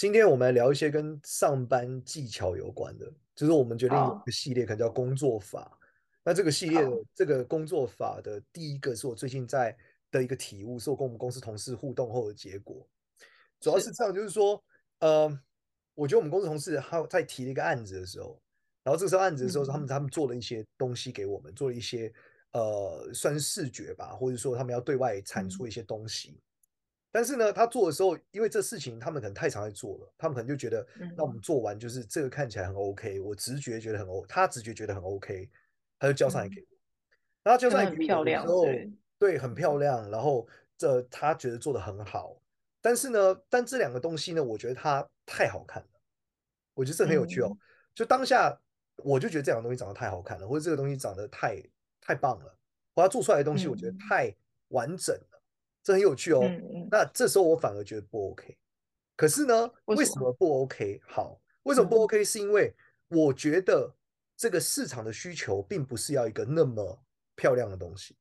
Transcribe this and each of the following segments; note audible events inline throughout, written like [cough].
今天我们来聊一些跟上班技巧有关的，就是我们决定有一个系列，可能叫工作法。那这个系列的这个工作法的第一个是我最近在的一个体悟，是我跟我们公司同事互动后的结果。主要是这样，就是说，呃，我觉得我们公司同事他在提了一个案子的时候，然后这个时候案子的时候，他们他们做了一些东西给我们，做了一些呃，算是视觉吧，或者说他们要对外产出一些东西。但是呢，他做的时候，因为这事情他们可能太常在做了，他们可能就觉得，那我们做完就是这个看起来很 OK，我直觉觉得很 O，他直觉觉得很 OK，他就交上来给我。然后交上来给我的时候，对，很漂亮。然后这他觉得做的很好。但是呢，但这两个东西呢，我觉得它太好看了，我觉得这很有趣哦。就当下我就觉得这两个东西长得太好看了，或者这个东西长得太太棒了，或他做出来的东西我觉得太完整了。这很有趣哦，那这时候我反而觉得不 OK。可是呢，为什么不 OK？好，为什么不 OK？是因为我觉得这个市场的需求并不是要一个那么漂亮的东西。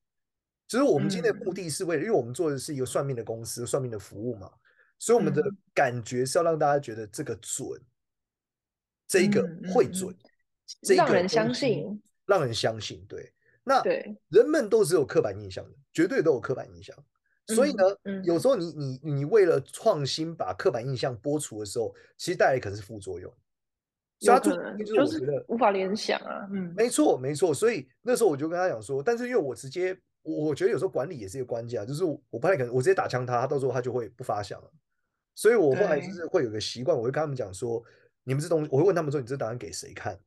只是我们今天的目的是为了，因为我们做的是一个算命的公司，算命的服务嘛，所以我们的感觉是要让大家觉得这个准，这一个会准，这个让人相信，让人相信。对，那人们都只有刻板印象的，绝对都有刻板印象。所以呢，嗯嗯、有时候你你你为了创新把刻板印象剥除的时候，其实带来可能是副作用。有可能就是我觉得无法联想啊。嗯，没错没错。所以那时候我就跟他讲说，但是因为我直接，我觉得有时候管理也是一个关键啊，就是我不太可能我直接打枪他，他到时候他就会不发响了。所以我后来就是会有个习惯，我会跟他们讲说，你们这东西，我会问他们说，你这档案给谁看？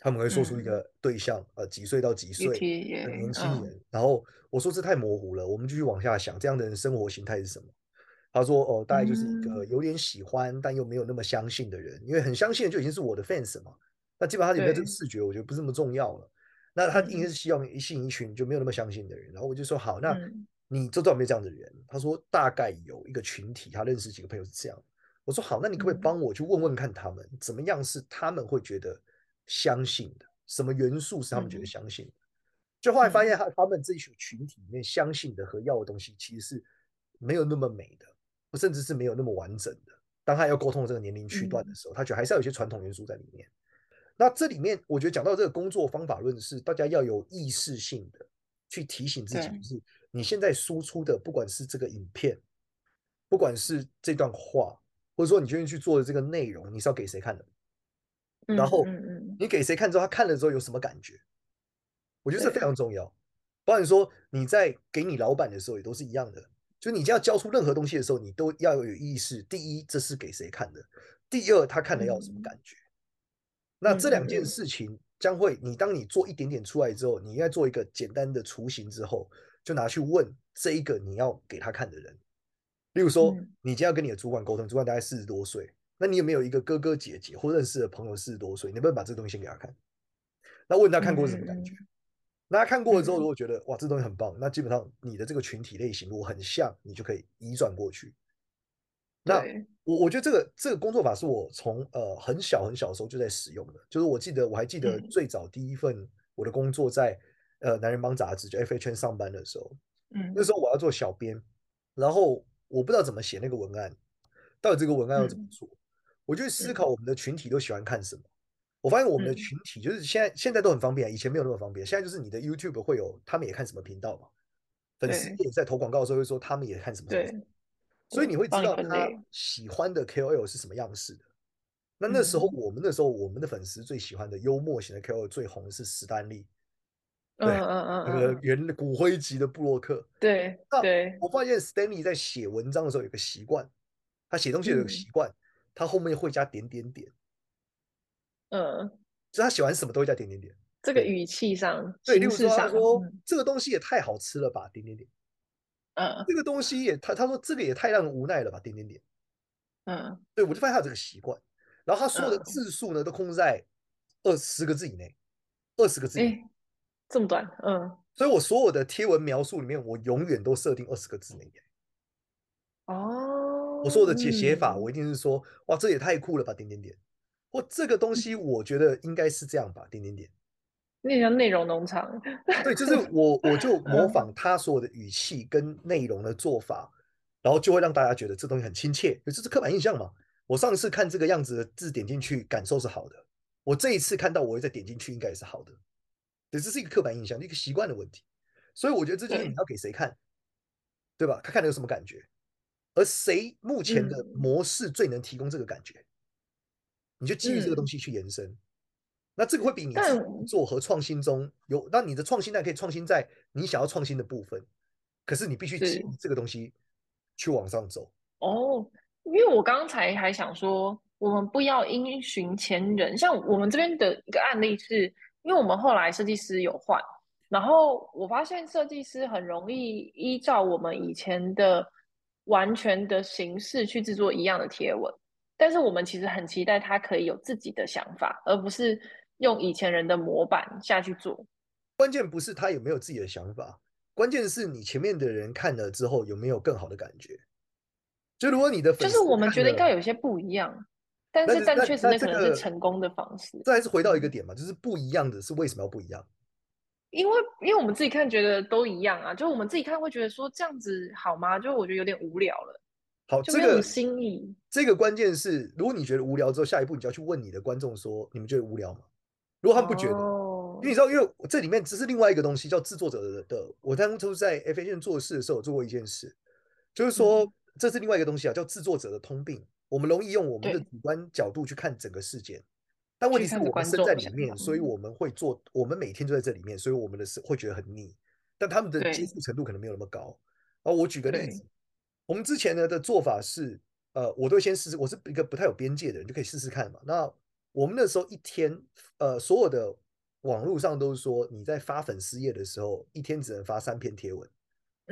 他们会说出一个对象，嗯、呃，几岁到几岁的年轻人。嗯、然后我说这太模糊了，我们继续往下想，这样的人生活形态是什么？他说哦，大概就是一个有点喜欢、嗯、但又没有那么相信的人，因为很相信的就已经是我的 fans 嘛。那基本上他有没有这个视觉，我觉得不是那么重要了。那他应该是希望一吸引一群就没有那么相信的人。然后我就说好，那你周遭有没有这样的人？他说大概有一个群体，他认识几个朋友是这样。我说好，那你可不可以帮我去问问看他们，怎么样是他们会觉得。相信的什么元素是他们觉得相信的？嗯、就后来发现他他们这一群群体里面相信的和要的东西其实是没有那么美的，甚至是没有那么完整的。当他要沟通这个年龄区段的时候，嗯、他觉得还是要有些传统元素在里面。那这里面我觉得讲到这个工作方法论是大家要有意识性的去提醒自己，就是你现在输出的，不管是这个影片，不管是这段话，或者说你今天去做的这个内容，你是要给谁看的？然后你给谁看之后，他看了之后有什么感觉？我觉得这非常重要。包含说你在给你老板的时候也都是一样的，就你要交出任何东西的时候，你都要有意识。第一，这是给谁看的；第二，他看了要有什么感觉。那这两件事情将会，你当你做一点点出来之后，你应该做一个简单的雏形之后，就拿去问这一个你要给他看的人。例如说，你今天要跟你的主管沟通，主管大概四十多岁。那你有没有一个哥哥姐姐或认识的朋友四十多岁？你能不能把这个东西先给他看？那问他看过是什么感觉？嗯、那他看过了之后，如果觉得哇，这东西很棒，那基本上你的这个群体类型如果很像，你就可以移转过去。那我我觉得这个这个工作法是我从呃很小很小的时候就在使用的，就是我记得我还记得最早第一份我的工作在呃男人帮杂志就 FHN 上班的时候，嗯，那时候我要做小编，然后我不知道怎么写那个文案，到底这个文案要怎么做？嗯我就思考我们的群体都喜欢看什么。我发现我们的群体就是现在现在都很方便，以前没有那么方便。现在就是你的 YouTube 会有他们也看什么频道嘛，粉丝也在投广告的时候会说他们也看什么什么，所以你会知道他喜欢的 KOL 是什么样式的。那那时候我们那时候我们的粉丝最喜欢的幽默型的 KOL 最红的是史丹利，对，那个原骨灰级的布洛克。对，对。我发现 Stanley 在写文章的时候有个习惯，他写东西有个习惯。他后面会加点点点，嗯，就他喜欢什么都会加点点点。这个语气上，对，例如说他说这个东西也太好吃了吧，点点点，嗯，这个东西也他他说这个也太让人无奈了吧，点点点，嗯，对，我就发现他有这个习惯。然后他所有的字数呢，都控制在二十个字以内，二十个字以内。这么短，嗯。所以我所有的贴文描述里面，我永远都设定二十个字内。哦。我说我的写写法，我一定是说，哇，这也太酷了吧，点点点。或这个东西，我觉得应该是这样吧，点点点。那叫内容农场。对，就是我，我就模仿他所有的语气跟内容的做法，然后就会让大家觉得这东西很亲切，这是刻板印象嘛。我上次看这个样子的字点进去，感受是好的。我这一次看到，我会再点进去，应该也是好的。对，这是一个刻板印象，一个习惯的问题。所以我觉得这就是你要给谁看，对，对吧？他看了有什么感觉？而谁目前的模式最能提供这个感觉？嗯、你就基于这个东西去延伸。嗯、那这个会比你做和创新中有，那你的创新呢，可以创新在你想要创新的部分。可是你必须基于这个东西去往上走。哦，因为我刚才还想说，我们不要因循前人。像我们这边的一个案例是，因为我们后来设计师有换，然后我发现设计师很容易依照我们以前的。完全的形式去制作一样的贴文，但是我们其实很期待他可以有自己的想法，而不是用以前人的模板下去做。关键不是他有没有自己的想法，关键是你前面的人看了之后有没有更好的感觉。就如果你的就是我们觉得应该有些不一样，但是但确实那可能是成功的方式。这还是回到一个点嘛，就是不一样的是为什么要不一样？因为，因为我们自己看觉得都一样啊，就我们自己看会觉得说这样子好吗？就我觉得有点无聊了。好，这个有新意。这个关键是，如果你觉得无聊之后，下一步你就要去问你的观众说，你们觉得无聊吗？如果他们不觉得，哦、因为你知道，因为这里面只是另外一个东西，叫制作者的的。我当初在 F A 线做事的时候，做过一件事，就是说、嗯、这是另外一个东西啊，叫制作者的通病。我们容易用我们的主观角度去看整个事件。但问题是我们身在里面，所以我们会做，我们每天都在这里面，所以我们的是会觉得很腻。但他们的接触程度可能没有那么高。而我举个例子，我们之前呢的做法是，呃，我都先试试，我是一个不太有边界的人，就可以试试看嘛。那我们那时候一天，呃，所有的网络上都是说，你在发粉丝页的时候，一天只能发三篇贴文，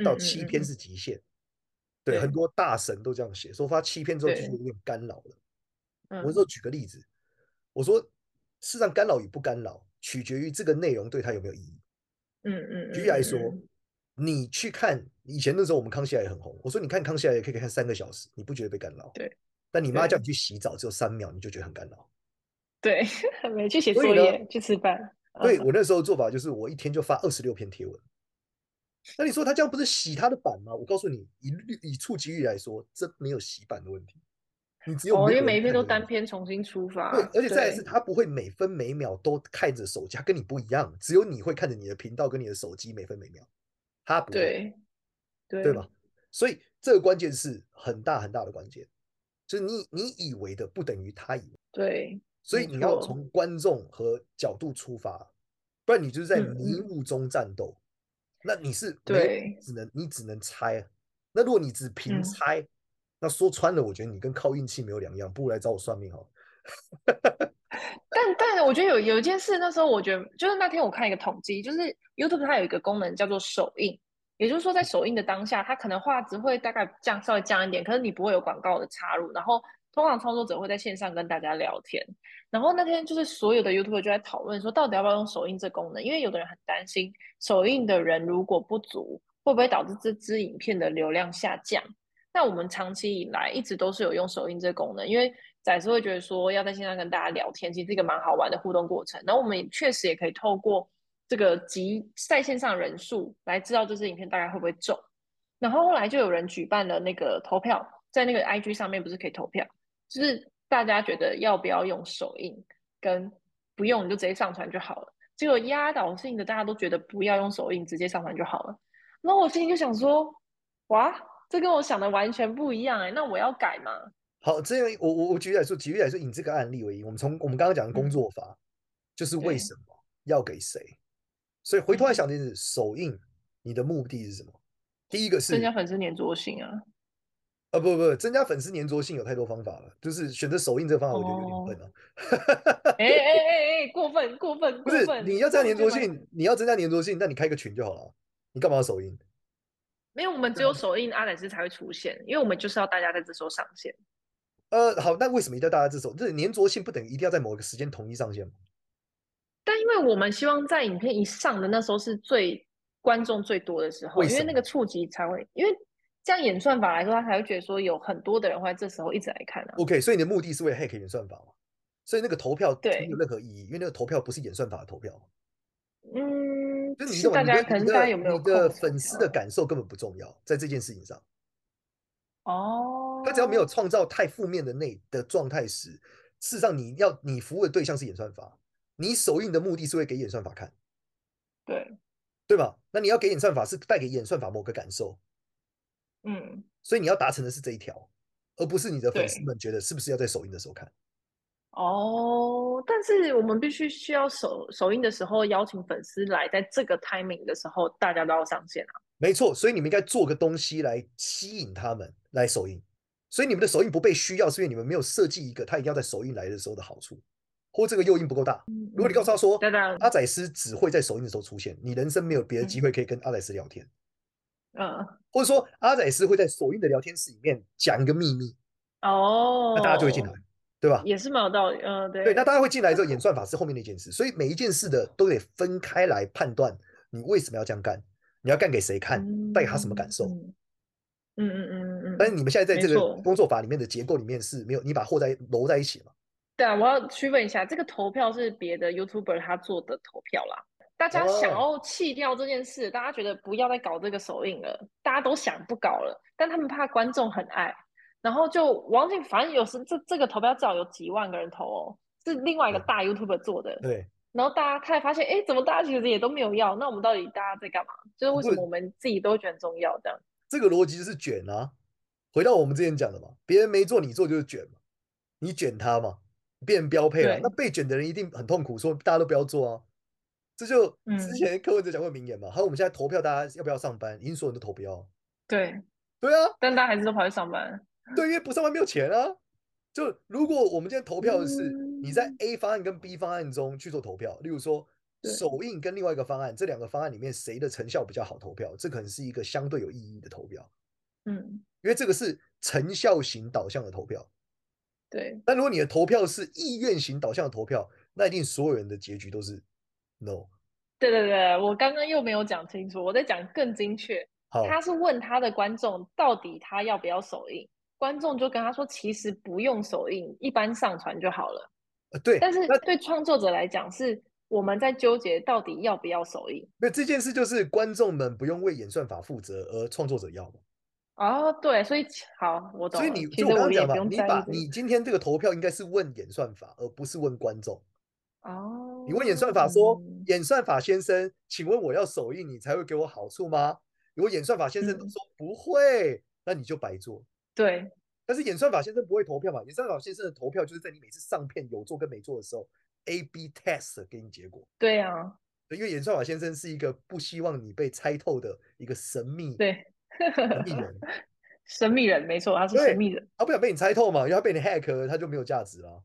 到七篇是极限。对，很多大神都这样写，说发七篇之后就有点干扰了。我说举个例子。我说，事实上干扰与不干扰，取决于这个内容对他有没有意义。嗯嗯。举例来说，你去看以前那时候，我们康熙来也很红。我说，你看康熙来也可以看三个小时，你不觉得被干扰？对。但你妈叫你去洗澡，只有三秒，你就觉得很干扰。对，[laughs] 没去写作业，去吃饭。对，我那时候做法就是，我一天就发二十六篇贴文。那你说他这样不是洗他的版吗？我告诉你，以以触及率来说，这没有洗版的问题。你只有哦，因为每一篇都单篇重新出发，对，而且再来是，他不会每分每秒都看着手机，他跟你不一样，只有你会看着你的频道跟你的手机每分每秒，他不会，对，对，对吧？所以这个关键是很大很大的关键，就是你你以为的不等于他以为，对，所以你要从观众和角度出发，不然你就是在迷雾中战斗，嗯、那你是对，只能你只能猜，那如果你只凭猜。嗯那说穿了，我觉得你跟靠运气没有两样，不如来找我算命好。[laughs] 但但我觉得有有一件事，那时候我觉得就是那天我看一个统计，就是 YouTube 它有一个功能叫做首映，也就是说在首映的当下，它可能画质会大概降稍微降一点，可是你不会有广告的插入，然后通常创作者会在线上跟大家聊天。然后那天就是所有的 YouTube 就在讨论说，到底要不要用首映这功能？因为有的人很担心首映的人如果不足，会不会导致这支影片的流量下降？那我们长期以来一直都是有用手印这个功能，因为仔是会觉得说要在线上跟大家聊天，其实是一个蛮好玩的互动过程。然后我们也确实也可以透过这个集在线上人数来知道这支影片大概会不会中。然后后来就有人举办了那个投票，在那个 IG 上面不是可以投票，就是大家觉得要不要用手印，跟不用你就直接上传就好了。结果压倒性的大家都觉得不要用手印，直接上传就好了。那我心里就想说，哇！这跟我想的完全不一样哎，那我要改吗？好，这样我我我举例来说，举例来说，以这个案例为例，我们从我们刚刚讲的工作法，嗯、就是为什么要给谁？所以回头来想的是，首映你的目的是什么？第一个是增加粉丝粘着性啊。啊不不不，增加粉丝粘着性有太多方法了，就是选择首映这个方法，我觉得有点笨啊。哎哎 [laughs] 哎哎，过分过分过分！不是，你要增加粘着性，你要增加粘着性，那你开个群就好了。你干嘛要首映？因为我们只有首映阿莱斯才会出现，因为我们就是要大家在这时候上线。呃，好，那为什么一定要大家这时候？这粘着性不等于一定要在某一个时间统一上线吗？但因为我们希望在影片一上的那时候是最观众最多的时候，因为那个触及才会，因为这样演算法来说，他才会觉得说有很多的人会在这时候一直来看啊。OK，所以你的目的是为了 hack 演算法嘛？所以那个投票没有任何意义，因为那个投票不是演算法的投票。嗯，就是你是大家可能大家有没有你的粉丝的感受根本不重要，在这件事情上。哦，他只要没有创造太负面的那的状态时，事实上你要你服务的对象是演算法，你首映的目的是会给演算法看，对对吧？那你要给演算法是带给演算法某个感受，嗯，所以你要达成的是这一条，而不是你的粉丝们觉得是不是要在首映的时候看。哦，但是我们必须需要首首映的时候邀请粉丝来，在这个 timing 的时候，大家都要上线啊。没错，所以你们应该做个东西来吸引他们来首映。所以你们的首映不被需要，是因为你们没有设计一个他一定要在首映来的时候的好处，或这个诱因不够大。如果你告诉他说，嗯、阿仔斯只会在首映的时候出现，你人生没有别的机会可以跟阿仔斯聊天。嗯，或者说阿仔斯会在首映的聊天室里面讲一个秘密。哦，那大家就会进来。对吧？也是蛮有道理，嗯、呃，对。对，那大家会进来之后，演算法是后面的一件事，所以每一件事的都得分开来判断，你为什么要这样干，你要干给谁看，带给他什么感受。嗯嗯嗯嗯嗯。但是你们现在在这个工作法里面的结构里面是没有，你把货在揉在一起嘛？对啊，我要区分一下，这个投票是别的 YouTuber 他做的投票啦。大家想要弃掉这件事，哦、大家觉得不要再搞这个首映了，大家都想不搞了，但他们怕观众很爱。然后就王静，反正有时这这个投票至少有几万个人投哦，是另外一个大 YouTuber 做的。对。然后大家他也发现，哎，怎么大家其实也都没有要？那我们到底大家在干嘛？就是为什么我们自己都觉得很重要这样？这个逻辑就是卷啊。回到我们之前讲的嘛，别人没做，你做就是卷嘛。你卷他嘛，变成标配了。那被卷的人一定很痛苦，说大家都不要做啊。这就之前柯文哲讲过名言嘛。还有、嗯、我们现在投票，大家要不要上班？已经所有人都投票。对。对啊。但大家还是都跑去上班。对，因为不上班没有钱啊。就如果我们今天投票的是你在 A 方案跟 B 方案中去做投票，例如说首映跟另外一个方案，这两个方案里面谁的成效比较好投票，这可能是一个相对有意义的投票。嗯，因为这个是成效型导向的投票。对。但如果你的投票是意愿型导向的投票，那一定所有人的结局都是 no。对对对，我刚刚又没有讲清楚，我在讲更精确。他是问他的观众到底他要不要首映。观众就跟他说：“其实不用首映，一般上传就好了。”对。但是对创作者来讲，是我们在纠结到底要不要首映。那这件事就是观众们不用为演算法负责，而创作者要嘛。哦，对，所以好，我懂。所以你就我刚刚讲嘛，你把你今天这个投票应该是问演算法，而不是问观众。哦。你问演算法说：“演算法先生，请问我要首映，你才会给我好处吗？”如果演算法先生都说不会，那你就白做。对，但是演算法先生不会投票嘛？演算法先生的投票就是在你每次上片有做跟没做的时候，A/B test 给你结果。对啊，因为演算法先生是一个不希望你被猜透的一个神秘对神秘人，[laughs] 神秘人没错，他是神秘人，他不想被你猜透嘛，因为他被你 hack，他就没有价值了。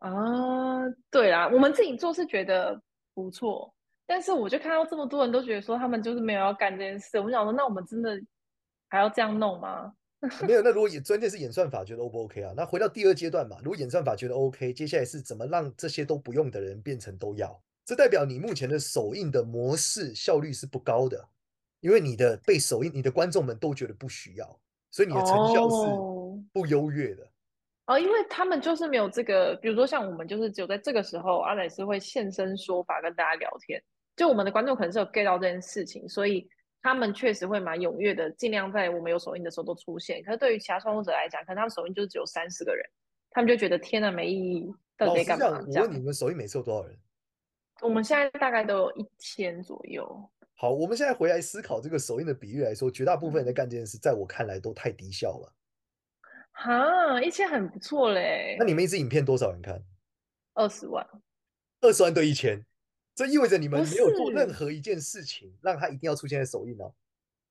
啊，对啊，我们自己做是觉得不错，但是我就看到这么多人都觉得说他们就是没有要干这件事，我想说，那我们真的还要这样弄吗？没有，那如果演关键是演算法觉得 O 不 OK 啊？那回到第二阶段嘛，如果演算法觉得 OK，接下来是怎么让这些都不用的人变成都要？这代表你目前的首映的模式效率是不高的，因为你的被首映，你的观众们都觉得不需要，所以你的成效是不优越的。哦，哦，因为他们就是没有这个，比如说像我们就是只有在这个时候，阿宰斯会现身说法跟大家聊天，就我们的观众可能是有 get 到这件事情，所以。他们确实会蛮踊跃的，尽量在我们有首映的时候都出现。可是对于其他创作者来讲，可能他们首映就是只有三十个人，他们就觉得天哪，没意义，到底干嘛？我问你们首映每次有多少人？我们现在大概都有一千左右。好，我们现在回来思考这个首映的比喻来说，绝大部分人在干这件事，在我看来都太低效了。哈，一千很不错嘞。那你们一支影片多少人看？二十万。二十万对一千。这意味着你们没有做任何一件事情，让他一定要出现在首映哦？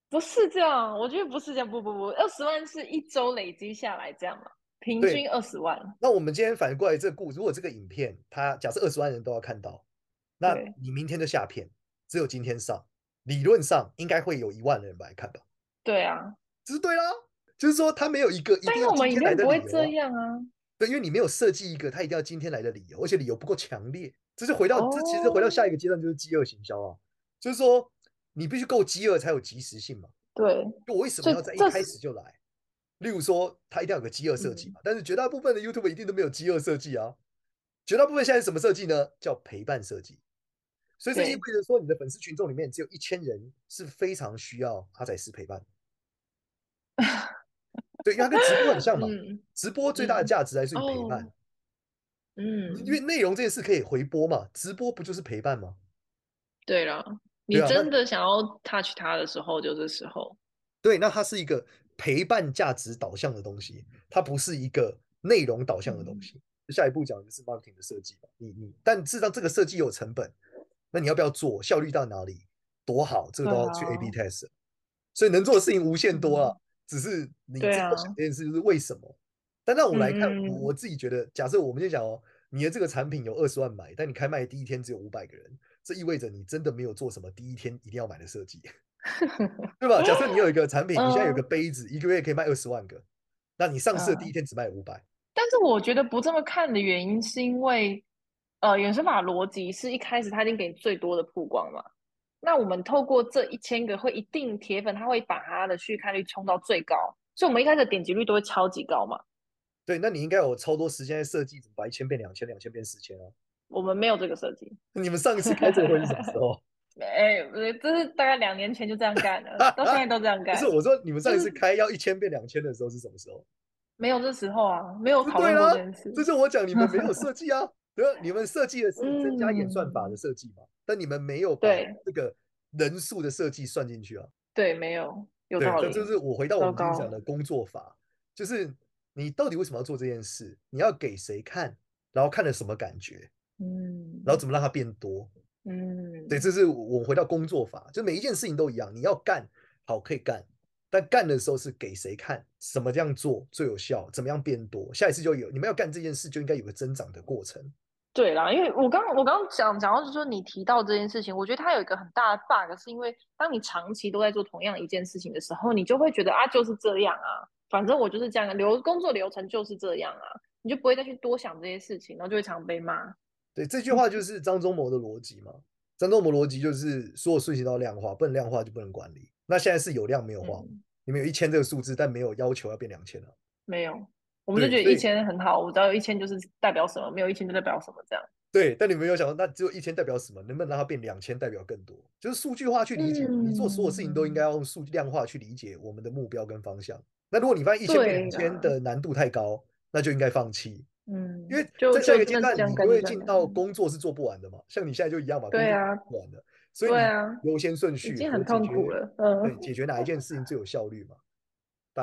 不是这样，我觉得不是这样。不不不，二十万是一周累积下来这样嘛？平均二十万。那我们今天反过来这个故事，如果这个影片它假设二十万人都要看到，那你明天的下片只有今天上，理论上应该会有一万人来看吧？对啊，这是对啦。就是说他没有一个一定要今天来的理由、啊。但我们一定不会这样啊。对，因为你没有设计一个他一定要今天来的理由，而且理由不够强烈。这是回到、哦、这其实回到下一个阶段就是饥饿行销啊，就是说你必须够饥饿才有及时性嘛。对，就我为什么要在一开始就来？例如说他一定要有个饥饿设计嘛，嗯、但是绝大部分的 YouTube 一定都没有饥饿设计啊。绝大部分现在是什么设计呢？叫陪伴设计。所以这意味着说，你的粉丝群众里面只有一千人是非常需要阿仔师陪伴。对，因为它跟直播很像嘛。[laughs] 嗯、直播最大的价值还是于陪伴。嗯，因为内容这件事可以回播嘛，直播不就是陪伴吗？对了，你真的想要 touch 他的时候，就是时候。对，那它是一个陪伴价值导向的东西，它不是一个内容导向的东西。嗯、下一步讲的是 marketing 的设计嘛，你你，但事实上这个设计有成本。那你要不要做？效率到哪里？多好？这个都要去 A/B test。所以能做的事情无限多啊，只是你这个想这件事就是为什么？但那我来看，我自己觉得，假设我们就讲哦，你的这个产品有二十万买，但你开卖第一天只有五百个人，这意味着你真的没有做什么第一天一定要买的设计，[laughs] 对吧？假设你有一个产品，你现在有个杯子，一个月可以卖二十万个，那你上市的第一天只卖五百。但是我觉得不这么看的原因是因为。呃，演算法逻辑是一开始他已经给你最多的曝光嘛？那我们透过这一千个会一定铁粉，他会把他的续看率冲到最高，所以我们一开始点击率都会超级高嘛？对，那你应该有超多时间在设计，怎么把一千变两千，两千变四千啊？我们没有这个设计。[laughs] 你们上一次开这个会是什么时候？[laughs] 哎，这是大概两年前就这样干了，到现在都这样干。不是，我说你们上一次开要一千变两千的时候是什么时候？没有这时候啊，没有讨论过这件事。这是我讲，你们没有设计 [laughs] 啊。你们设计的是增加演算法的设计嘛？嗯、但你们没有把这个人数的设计算进去啊？对，没有。有道理。这就是我回到我们刚刚讲的工作法，就是你到底为什么要做这件事？你要给谁看？然后看了什么感觉？嗯。然后怎么让它变多？嗯。对，这是我回到工作法，就每一件事情都一样，你要干好可以干。但干的时候是给谁看？什么这样做最有效？怎么样变多？下一次就有。你们要干这件事，就应该有个增长的过程。对啦，因为我刚我刚刚讲讲到，就是说你提到这件事情，我觉得它有一个很大的 bug，是因为当你长期都在做同样一件事情的时候，你就会觉得啊，就是这样啊，反正我就是这样，流工作流程就是这样啊，你就不会再去多想这些事情，然后就会常被骂。对，这句话就是张忠谋的逻辑嘛。张忠谋逻辑就是所有事情都要量化，不能量化就不能管理。那现在是有量没有化，嗯、你们有一千这个数字，但没有要求要变两千了。没有，我们就觉得一千很好，我知道有一千就是代表什么，没有一千就代表什么这样。对，但你们没有想到，那只有一千代表什么？能不能让它变两千，代表更多？就是数据化去理解，嗯、你做所有事情都应该要用数据量化去理解我们的目标跟方向。那如果你发现一千变两千的难度太高，那就应该放弃。嗯，因为在下一个阶段，你就会进到工作是做不完的嘛，像你现在就一样嘛，对啊，不完的。所以优先顺序已经很痛苦了，嗯，对，解决哪一件事情最有效率嘛？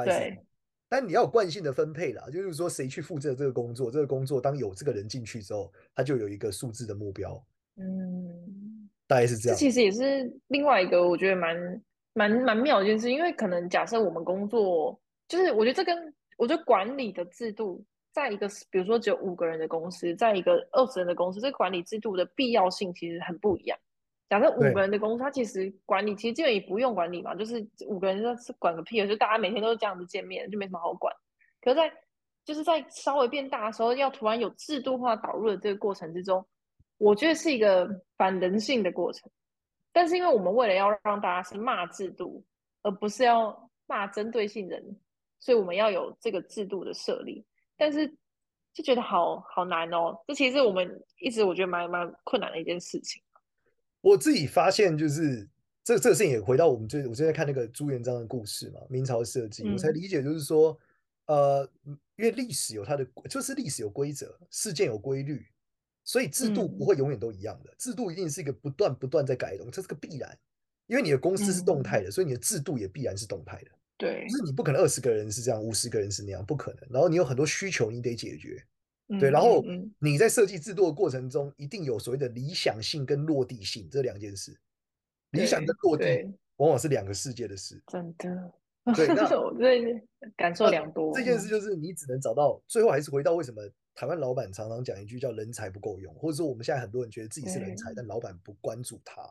对，但你要有惯性的分配啦，就是说谁去负责这个工作，这个工作当有这个人进去之后，他就有一个数字的目标，嗯，大概是这样。这其实也是另外一个我觉得蛮蛮蛮妙的一件事，因为可能假设我们工作，就是我觉得这跟我觉得管理的制度，在一个比如说只有五个人的公司，在一个二十人的公司，这个管理制度的必要性其实很不一样。假设五个人的公司，他其实管理其实基本也不用管理嘛，就是五个人就是管个屁，就大家每天都是这样子见面，就没什么好管。可是在就是在稍微变大的时候，要突然有制度化导入的这个过程之中，我觉得是一个反人性的过程。但是因为我们为了要让大家是骂制度，而不是要骂针对性人，所以我们要有这个制度的设立。但是就觉得好好难哦，这其实我们一直我觉得蛮蛮困难的一件事情。我自己发现，就是这这个事情也回到我们最我最近在看那个朱元璋的故事嘛，明朝设计，我才理解，就是说，呃，因为历史有它的，就是历史有规则，事件有规律，所以制度不会永远都一样的，制度一定是一个不断不断在改动，这是个必然，因为你的公司是动态的，所以你的制度也必然是动态的，对，就是你不可能二十个人是这样，五十个人是那样，不可能，然后你有很多需求，你得解决。对，然后你在设计制度的过程中，一定有所谓的理想性跟落地性这两件事。理想跟落地往往是两个世界的事。真的。对，那 [laughs] 我这感受良多。这件事就是你只能找到，最后还是回到为什么台湾老板常常讲一句叫“人才不够用”，或者说我们现在很多人觉得自己是人才，但老板不关注他。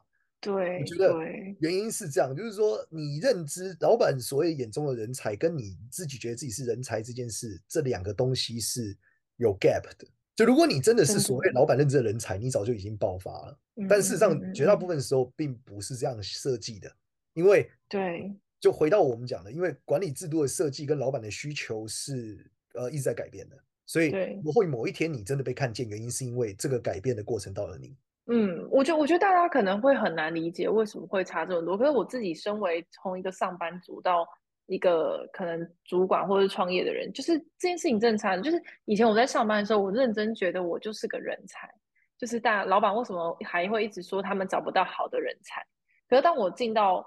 对，我觉得原因是这样，就是说你认知老板所谓眼中的人才，跟你自己觉得自己是人才这件事，这两个东西是有 gap 的。就如果你真的是所谓老板认知的人才，你早就已经爆发了。但事实上，绝大部分时候并不是这样设计的，因为对，就回到我们讲的，因为管理制度的设计跟老板的需求是呃一直在改变的，所以我会某一天你真的被看见，原因是因为这个改变的过程到了你。嗯，我觉得我觉得大家可能会很难理解为什么会差这么多。可是我自己身为从一个上班族到一个可能主管或者创业的人，就是这件事情正常。就是以前我在上班的时候，我认真觉得我就是个人才。就是大老板为什么还会一直说他们找不到好的人才？可是当我进到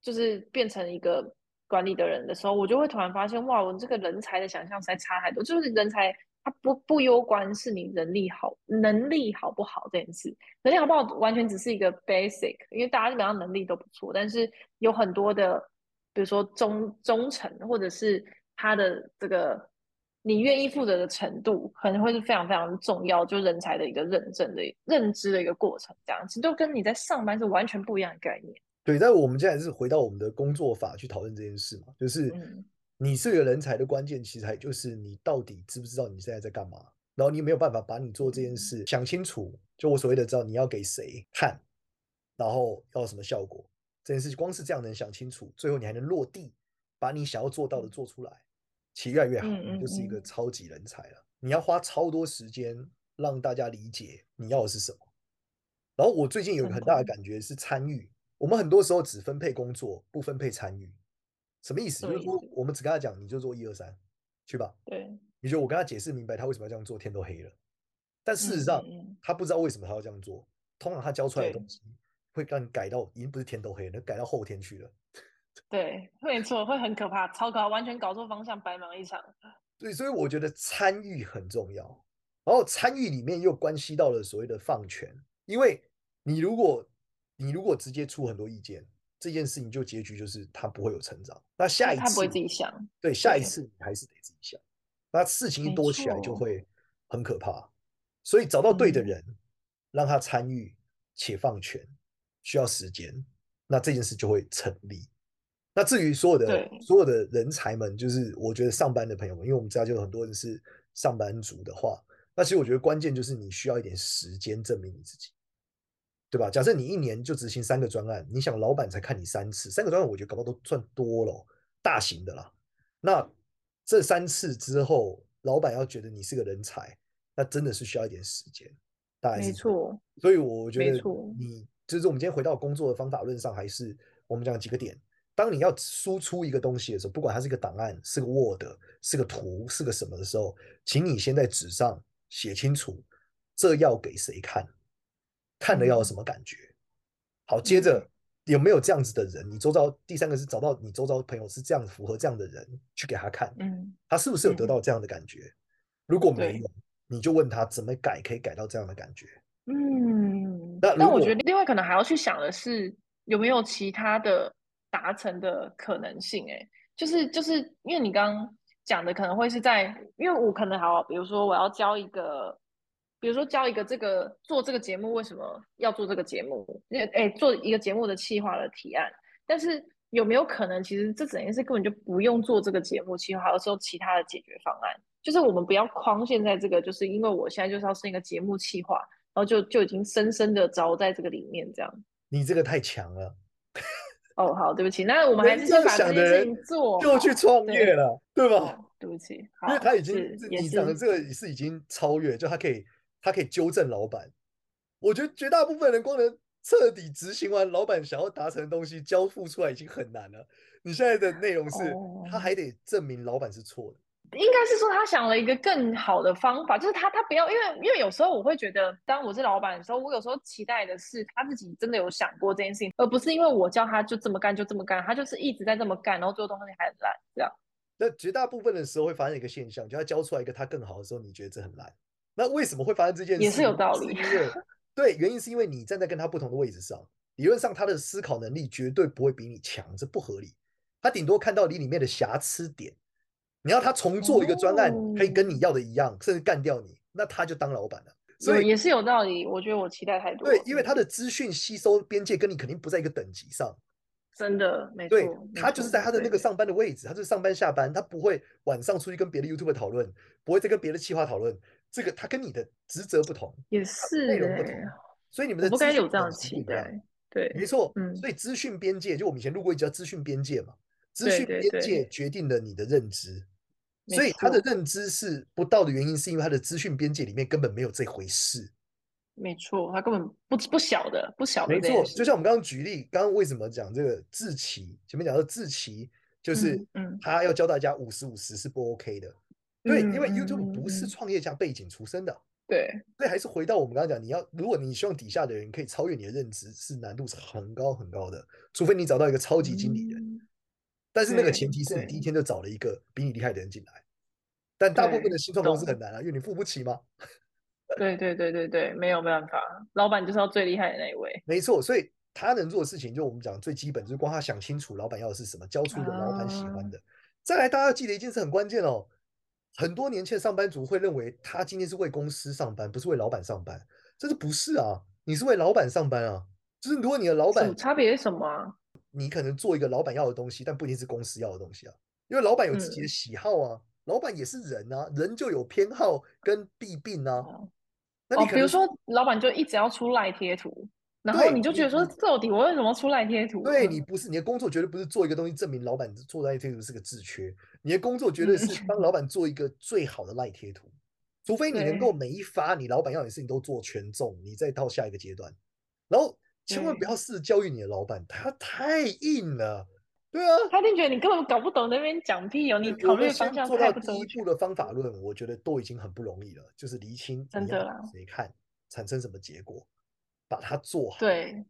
就是变成一个管理的人的时候，我就会突然发现，哇，我这个人才的想象实在差太多。就是人才。他不不攸关是你能力好，能力好不好这件事，能力好不好完全只是一个 basic，因为大家基本上能力都不错，但是有很多的，比如说忠忠诚，或者是他的这个你愿意负责的程度，可能会是非常非常重要，就人才的一个认证的认知的一个过程，这样其实都跟你在上班是完全不一样的概念。对，但我们现在是回到我们的工作法去讨论这件事嘛，就是。嗯你是个人才的关键，其实还就是你到底知不知道你现在在干嘛？然后你没有办法把你做这件事想清楚。就我所谓的知道你要给谁看，然后要什么效果，这件事情光是这样能想清楚，最后你还能落地，把你想要做到的做出来，其实越来越好，你就是一个超级人才了。你要花超多时间让大家理解你要的是什么。然后我最近有一个很大的感觉是参与，我们很多时候只分配工作，不分配参与。什么意思？就是说，我们只跟他讲，你就做一二三，去吧。对，你就我跟他解释明白，他为什么要这样做，天都黑了。但事实上，他不知道为什么他要这样做。通常他教出来的东西会让你改到已经不是天都黑了，改到后天去了。[laughs] 对，没错，会很可怕，超可怕，完全搞错方向，白忙一场。对，所以我觉得参与很重要。然后参与里面又关系到了所谓的放权，因为你如果你如果直接出很多意见。这件事情就结局就是他不会有成长。那下一次他不会自己想，对，下一次你还是得自己想。那事情一多起来就会很可怕。所以找到对的人，让他参与且放权，需要时间，那这件事就会成立。那至于所有的所有的人才们，就是我觉得上班的朋友们，因为我们知道就有很多人是上班族的话，那其实我觉得关键就是你需要一点时间证明你自己。对吧？假设你一年就执行三个专案，你想老板才看你三次，三个专案我觉得搞不好都算多了，大型的啦。那这三次之后，老板要觉得你是个人才，那真的是需要一点时间。大概是没错。所以我觉得你就是我们今天回到工作的方法论上，还是我们讲几个点。当你要输出一个东西的时候，不管它是一个档案、是个 Word、是个图、是个什么的时候，请你先在纸上写清楚，这要给谁看。看了要有什么感觉？好，接着有没有这样子的人？你周遭第三个是找到你周遭朋友是这样符合这样的人去给他看，嗯，他是不是有得到这样的感觉？如果没有，你就问他怎么改可以改到这样的感觉？嗯，那那我觉得另外可能还要去想的是有没有其他的达成的可能性？哎，就是就是因为你刚刚讲的可能会是在，因为我可能还要，比如说我要教一个。比如说教一个这个做这个节目为什么要做这个节目？那哎，做一个节目的企划的提案。但是有没有可能，其实这整件事根本就不用做这个节目企划，而是有其他的解决方案？就是我们不要框现在这个，就是因为我现在就是要是一个节目企划，然后就就已经深深的着在这个里面这样。你这个太强了。哦，好，对不起，那我们还是先把这件事情做，就去创业了，对，对吧？哦？对不起，因为他已经你讲的这个是已经超越，就他可以。他可以纠正老板，我觉得绝大部分人光能彻底执行完老板想要达成的东西，交付出来已经很难了。你现在的内容是，他还得证明老板是错的。应该是说他想了一个更好的方法，就是他他不要，因为因为有时候我会觉得，当我是老板的时候，我有时候期待的是他自己真的有想过这件事情，而不是因为我叫他就这么干就这么干，他就是一直在这么干，然后最后东西还很烂，这样。那绝大部分的时候会发生一个现象，就他教出来一个他更好的时候，你觉得这很烂。那为什么会发生这件事？也是有道理。因为 [laughs] 对，原因是因为你站在跟他不同的位置上，理论上他的思考能力绝对不会比你强，这不合理。他顶多看到你里面的瑕疵点，你要他重做一个专案，可以跟你要的一样，甚至干掉你，那他就当老板了。所以也是有道理。我觉得我期待太多。对，因为他的资讯吸收边界跟你肯定不在一个等级上。真的，没错。对，他就是在他的那个上班的位置，他就是上班下班，他不会晚上出去跟别的 YouTuber 讨论，不会再跟别的企划讨论。这个他跟你的职责不同，也是内容不同，所以你们的不该有这样的期待。对，没错。嗯，所以资讯边界，就我们以前录过一集叫资讯边界嘛，资讯边界决定了你的认知。所以他的认知是不到的原因，是因为他的资讯边界里面根本没有这回事。没错，他根本不不晓得，不晓得。没错，就像我们刚刚举例，刚刚为什么讲这个志奇？前面讲到志奇，就是嗯，他要教大家五十五十是不 OK 的。嗯、对，因为 YouTube 不是创业家背景出身的。对、嗯，所以还是回到我们刚刚讲，你要如果你希望底下的人可以超越你的认知，是难度是很高很高的，除非你找到一个超级经理人。嗯但是那个前提是你第一天就找了一个比你厉害的人进来，但大部分的新创公司很难啊，因为你付不起嘛。[laughs] 对对对对对，没有办法，老板就是要最厉害的那一位。没错，所以他能做的事情，就我们讲最基本，就是光他想清楚老板要的是什么，交出一个老板喜欢的。啊、再来，大家要记得一件事很关键哦，很多年轻的上班族会认为他今天是为公司上班，不是为老板上班，这是不是啊？你是为老板上班啊？就是如果你的老板差别是什么、啊？你可能做一个老板要的东西，但不一定是公司要的东西啊。因为老板有自己的喜好啊，嗯、老板也是人啊，人就有偏好跟弊病啊。哦，那你比如说，老板就一直要出赖贴图，然后你就觉得说，到底我为什么要出赖贴图？对，你不是你的工作绝对不是做一个东西证明老板做赖贴图是个自缺，你的工作绝对是帮老板做一个最好的赖贴图。嗯、除非你能够每一发你老板要的事情都做全中，你再到下一个阶段，然后。千万不要试着教育你的老板，他太硬了。对啊，他一定觉得你根本搞不懂那边讲屁哦。你考虑方向做到第一步的方法论，我觉得都已经很不容易了。就是厘清真的谁看产生什么结果，把它做好。对，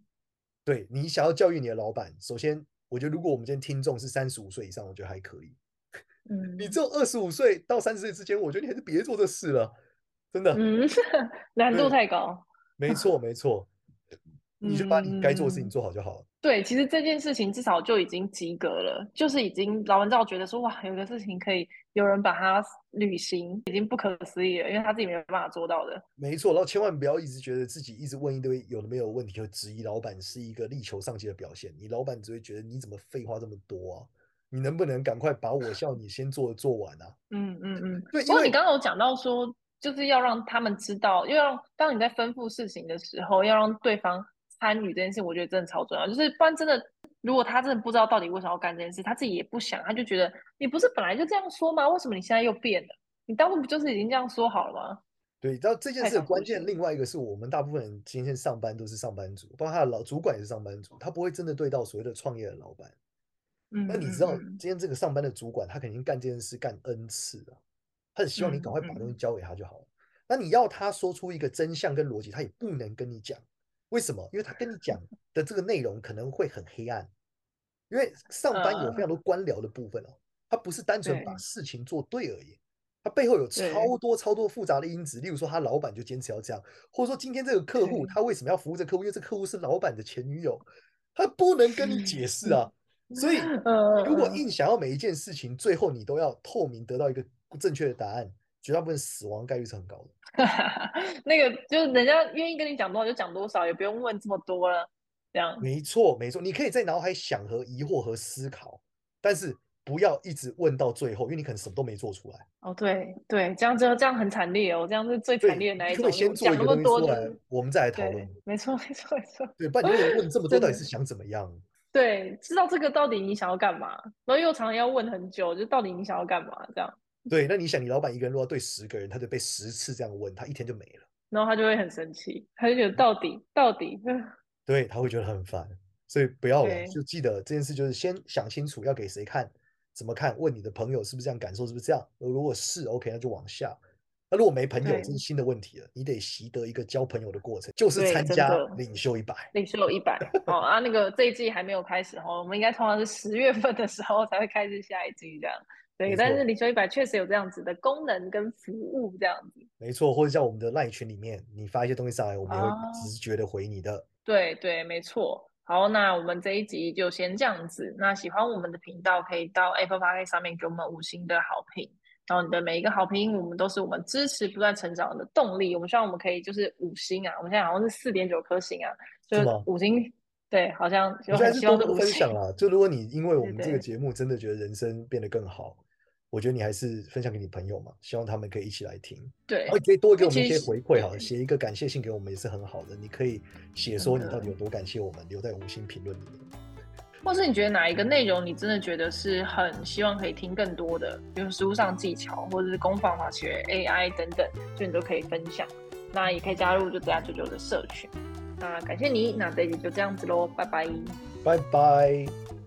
对你想要教育你的老板，首先我觉得如果我们今天听众是三十五岁以上，我觉得还可以。嗯，你只有二十五岁到三十岁之间，我觉得你还是别做这事了，真的。嗯，[laughs] 难度太高。没错，没错。你就把你该做的事情做好就好了。嗯。对，其实这件事情至少就已经及格了，就是已经老文照觉得说哇，有个事情可以有人把它履行，已经不可思议了，因为他自己没有办法做到的。没错，然后千万不要一直觉得自己一直问一堆有的没有问题，就质疑老板是一个力求上进的表现。你老板只会觉得你怎么废话这么多啊？你能不能赶快把我叫你先做的做完啊？嗯嗯嗯。对，不过你刚刚有讲到说，就是要让他们知道，要让当你在吩咐事情的时候，要让对方。参与这件事，我觉得真的超重要。就是不然真的，如果他真的不知道到底为什么要干这件事，他自己也不想，他就觉得你不是本来就这样说吗？为什么你现在又变了？你当初不就是已经这样说好了吗？对，然后这件事的关键，另外一个是我们大部分人今天上班都是上班族，包括他的老主管也是上班族，他不会真的对到所谓的创业的老板。嗯，那你知道今天这个上班的主管，他肯定干这件事干 N 次了，他很希望你赶快把东西交给他就好了。嗯嗯、那你要他说出一个真相跟逻辑，他也不能跟你讲。为什么？因为他跟你讲的这个内容可能会很黑暗，因为上班有非常多官僚的部分哦，他不是单纯把事情做对而已，他背后有超多超多复杂的因子。例如说，他老板就坚持要这样，或者说今天这个客户他为什么要服务这个客户？因为这客户是老板的前女友，他不能跟你解释啊。所以，如果硬想要每一件事情最后你都要透明得到一个正确的答案，绝大部分死亡概率是很高的。[laughs] 那个就是人家愿意跟你讲多少就讲多少，也不用问这么多了。这样没错没错，你可以在脑海想和疑惑和思考，但是不要一直问到最后，因为你可能什么都没做出来。哦，对对，这样就这样很惨烈哦，这样是最惨烈的那一种。可以先做一个东西出来，我们再来讨论。没错没错没错。对，不然你问这么 [laughs] 多，到底是想怎么样？对，知道这个到底你想要干嘛，然后又常常要问很久，就到底你想要干嘛这样。对，那你想，你老板一个人如果对十个人，他就被十次这样问，他一天就没了，然后他就会很生气，他就觉得到底到底，对，他会觉得很烦，所以不要了，就记得这件事就是先想清楚要给谁看，怎么看，问你的朋友是不是这样感受，是不是这样？如果是 OK，那就往下。那如果没朋友，这是新的问题了，你得习得一个交朋友的过程，就是参加领袖一百，领袖一百。[laughs] 哦啊，那个这一季还没有开始哦，我们应该通常是十月份的时候才会开始下一季这样。对，但是领袖一百确实有这样子的功能跟服务，这样子。没错，或者在我们的赖群里面，你发一些东西上来，我们也会直觉的回你的。对对，没错。好，那我们这一集就先这样子。那喜欢我们的频道，可以到 Apple Podcast 上面给我们五星的好评。然后你的每一个好评，我们都是我们支持不断成长的动力。我们希望我们可以就是五星啊，我们现在好像是四点九颗星啊，就是五星。对，好像就很希望多多分享啦。就如果你因为我们这个节目真的觉得人生变得更好，我觉得你还是分享给你朋友嘛，希望他们可以一起来听。对，然后可以多给我们一些回馈哈，写一个感谢信给我们也是很好的。你可以写说你到底有多感谢我们，留在五星评论里面。[laughs] 或是你觉得哪一个内容你真的觉得是很希望可以听更多的，比如实务上技巧，或者是攻防法学、AI 等等，就你都可以分享。那也可以加入就这样九九的社群。那感谢你，那这一集就这样子喽，拜拜，拜拜。